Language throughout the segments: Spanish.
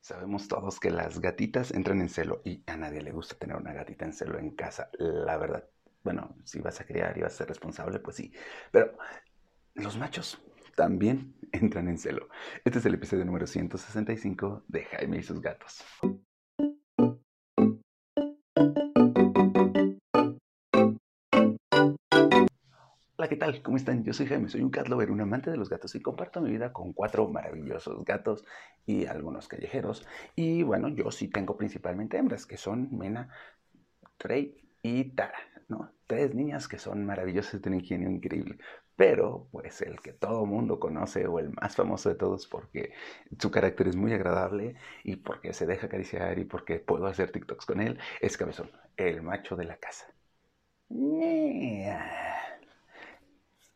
Sabemos todos que las gatitas entran en celo y a nadie le gusta tener una gatita en celo en casa, la verdad. Bueno, si vas a criar y vas a ser responsable, pues sí. Pero los machos también entran en celo. Este es el episodio número 165 de Jaime y sus gatos. Hola, ¿qué tal? ¿Cómo están? Yo soy Jaime, soy un cat lover, un amante de los gatos y comparto mi vida con cuatro maravillosos gatos y algunos callejeros. Y bueno, yo sí tengo principalmente hembras, que son Mena, Trey y Tara, ¿no? Tres niñas que son maravillosas, tienen ingenio increíble. Pero, pues, el que todo mundo conoce o el más famoso de todos porque su carácter es muy agradable y porque se deja acariciar y porque puedo hacer TikToks con él, es Cabezón, el macho de la casa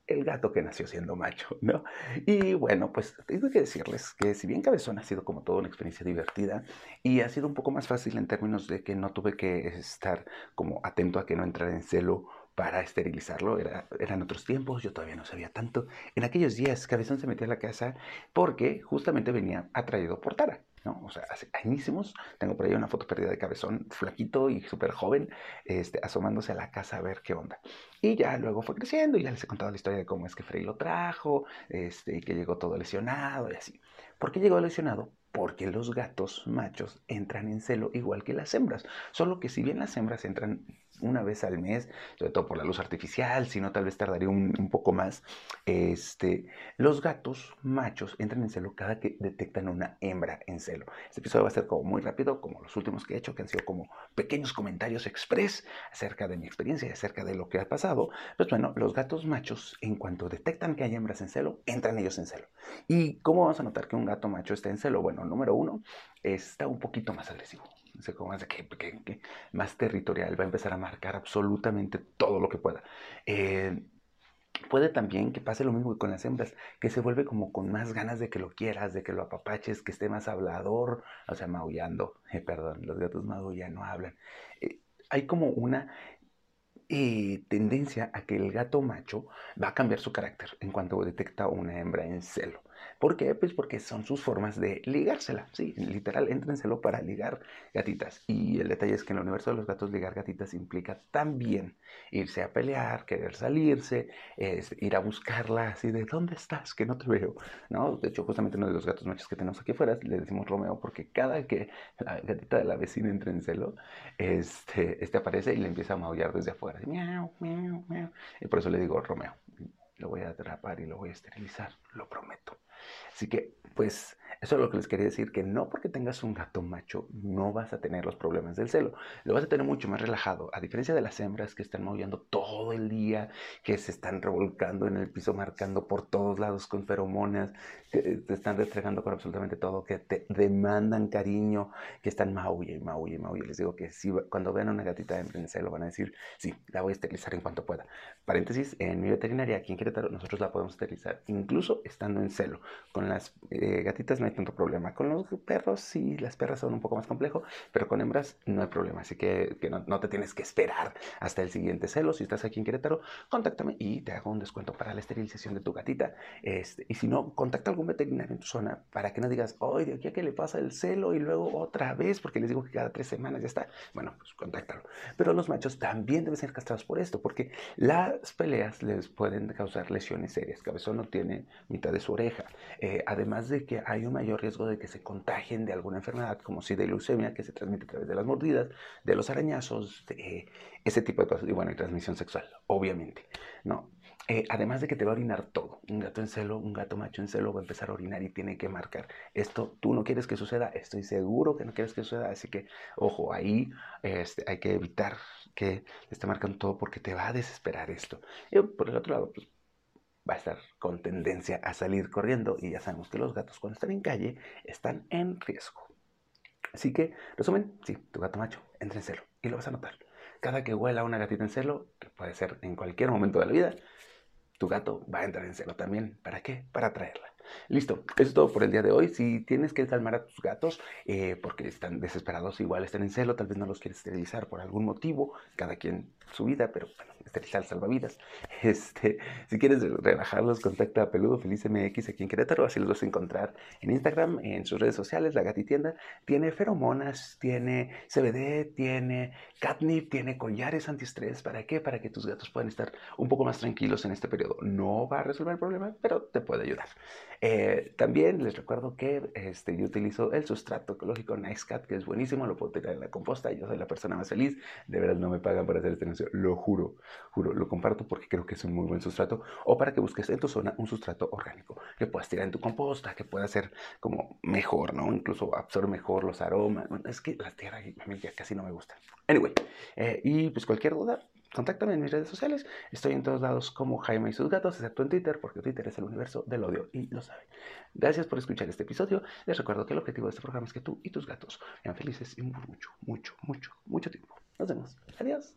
el gato que nació siendo macho, ¿no? Y bueno, pues tengo que decirles que si bien Cabezón ha sido como toda una experiencia divertida y ha sido un poco más fácil en términos de que no tuve que estar como atento a que no entrara en celo para esterilizarlo, Era, eran otros tiempos, yo todavía no sabía tanto. En aquellos días Cabezón se metió a la casa porque justamente venía atraído por Tara. ¿No? O sea, hace añísimos. Tengo por ahí una foto perdida de cabezón, flaquito y súper joven, este, asomándose a la casa a ver qué onda. Y ya luego fue creciendo y ya les he contado la historia de cómo es que Frey lo trajo, este, y que llegó todo lesionado y así. ¿Por qué llegó lesionado? Porque los gatos machos entran en celo igual que las hembras. Solo que si bien las hembras entran una vez al mes, sobre todo por la luz artificial, si no tal vez tardaría un, poco más. Este, los gatos machos entran en celo cada que detectan una hembra en celo. Este episodio va a ser como muy rápido, como los últimos que he hecho, que han sido como pequeños comentarios express acerca de mi experiencia y acerca de lo que ha pasado. Pues bueno, los gatos machos, en cuanto detectan que hay hembras en celo, entran ellos en celo. ¿Y cómo vamos a notar que un gato macho está en celo? Bueno, número uno, está un poquito más agresivo es que, que, más territorial, va a empezar a marcar absolutamente todo lo que pueda. Eh, puede también que pase lo mismo con las hembras, que se vuelve como con más ganas de que lo quieras, de que lo apapaches, que esté más hablador, o sea, maullando, eh, perdón, los gatos maullan, no hablan. Eh, hay como una tendencia a que el gato macho va a cambiar su carácter en cuanto detecta una hembra en celo. ¿Por qué? Pues porque son sus formas de ligársela. Sí, literal, éntrenselo para ligar gatitas. Y el detalle es que en el universo de los gatos ligar gatitas implica también irse a pelear, querer salirse, ir a buscarla así de ¿dónde estás? Que no te veo. ¿No? De hecho, justamente uno de los gatos machos que tenemos aquí afuera le decimos Romeo porque cada que la gatita de la vecina entra en celo, este, este aparece y le empieza a maullar desde afuera. Y por eso le digo Romeo. Lo voy a atrapar y lo voy a esterilizar, lo prometo. Así que, pues, eso es lo que les quería decir, que no porque tengas un gato macho no vas a tener los problemas del celo. Lo vas a tener mucho más relajado. A diferencia de las hembras que están maullando todo el día, que se están revolcando en el piso, marcando por todos lados con feromonas, que te están restregando con absolutamente todo, que te demandan cariño, que están maulle, maulle, maulle. Les digo que cuando vean a una gatita en celo van a decir, sí, la voy a esterilizar en cuanto pueda. Paréntesis, en mi veterinaria aquí en Querétaro nosotros la podemos esterilizar incluso estando en celo. Con las eh, gatitas tanto problema. Con los perros sí, las perras son un poco más complejo, pero con hembras no hay problema. Así que, no, te tienes que esperar hasta el siguiente celo. Si estás aquí en Querétaro, contáctame y te hago un descuento para la esterilización de tu gatita. Este, y si no, contacta a algún veterinario en tu zona para que no digas, oye, de aquí a que le pasa el celo y luego otra vez, porque les digo que cada tres semanas ya está. Bueno, pues contáctalo. Pero los machos también deben ser castrados por esto, porque las peleas les pueden causar lesiones serias. Cabezón no tiene mitad de su oreja. Eh, además de que hay un mayor riesgo de que se contagien de alguna enfermedad, como si de leucemia, que se transmite a través de las mordidas, de los arañazos, de ese tipo de cosas. Y bueno, y transmisión sexual, obviamente, ¿no? Eh, además de que te va a orinar todo. Un gato en celo, un gato macho en celo va a empezar a orinar y tiene que marcar. Esto tú no quieres que suceda, estoy seguro que no quieres que suceda, así que ojo, ahí este, hay que evitar que esté marcando todo porque te va a desesperar esto. Y por el otro lado, pues va a estar con tendencia a salir corriendo y ya sabemos que los gatos cuando están en calle están en riesgo. Así que, resumen, sí, tu gato macho entra en celo y lo vas a notar. Cada que huela una gatita en celo, que puede ser en cualquier momento de la vida, tu gato va a entrar en celo también. ¿Para qué? Para atraerla. Listo, eso es todo por el día de hoy. Si tienes que calmar a tus gatos eh, porque están desesperados, igual están en celo, tal vez no los quieres esterilizar por algún motivo, cada quien su vida, pero bueno, esterilizar salvavidas. Este, si quieres relajarlos, contacta a Peludo Feliz MX aquí en Querétaro, así los vas a encontrar en Instagram, en sus redes sociales, la gatitienda. Tiene feromonas, tiene CBD, tiene catnip, tiene collares antiestrés. ¿Para qué? Para que tus gatos puedan estar un poco más tranquilos en este periodo. No va a resolver el problema, pero te puede ayudar. Eh, también les recuerdo que este, yo utilizo el sustrato ecológico Nice Cat, que es buenísimo, lo puedo tirar en la composta. Yo soy la persona más feliz. De verdad no me pagan por hacer este anuncio, lo juro, juro, lo comparto porque creo que es un muy buen sustrato. O para que busques en tu zona un sustrato orgánico que puedas tirar en tu composta, que pueda ser como mejor, ¿no? Incluso absorbe mejor los aromas. es que la tierra a mí casi no me gusta. Anyway, eh, y pues cualquier duda, contáctame en mis redes sociales. Estoy en todos lados como Jaime y sus gatos, excepto en Twitter, porque Twitter es el universo del odio y lo saben. Gracias por escuchar este episodio. Les recuerdo que el objetivo de este programa es que tú y tus gatos sean felices y mucho, mucho, mucho, mucho tiempo. Nos vemos. Adiós.